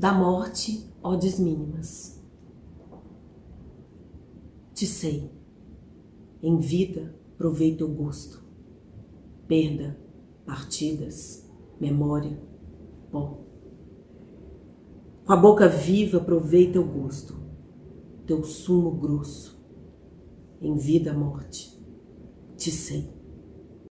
Da morte, odes mínimas. Te sei, em vida provei teu gosto, perda, partidas, memória, pó. Com a boca viva provei teu gosto, teu sumo grosso, em vida morte, te sei.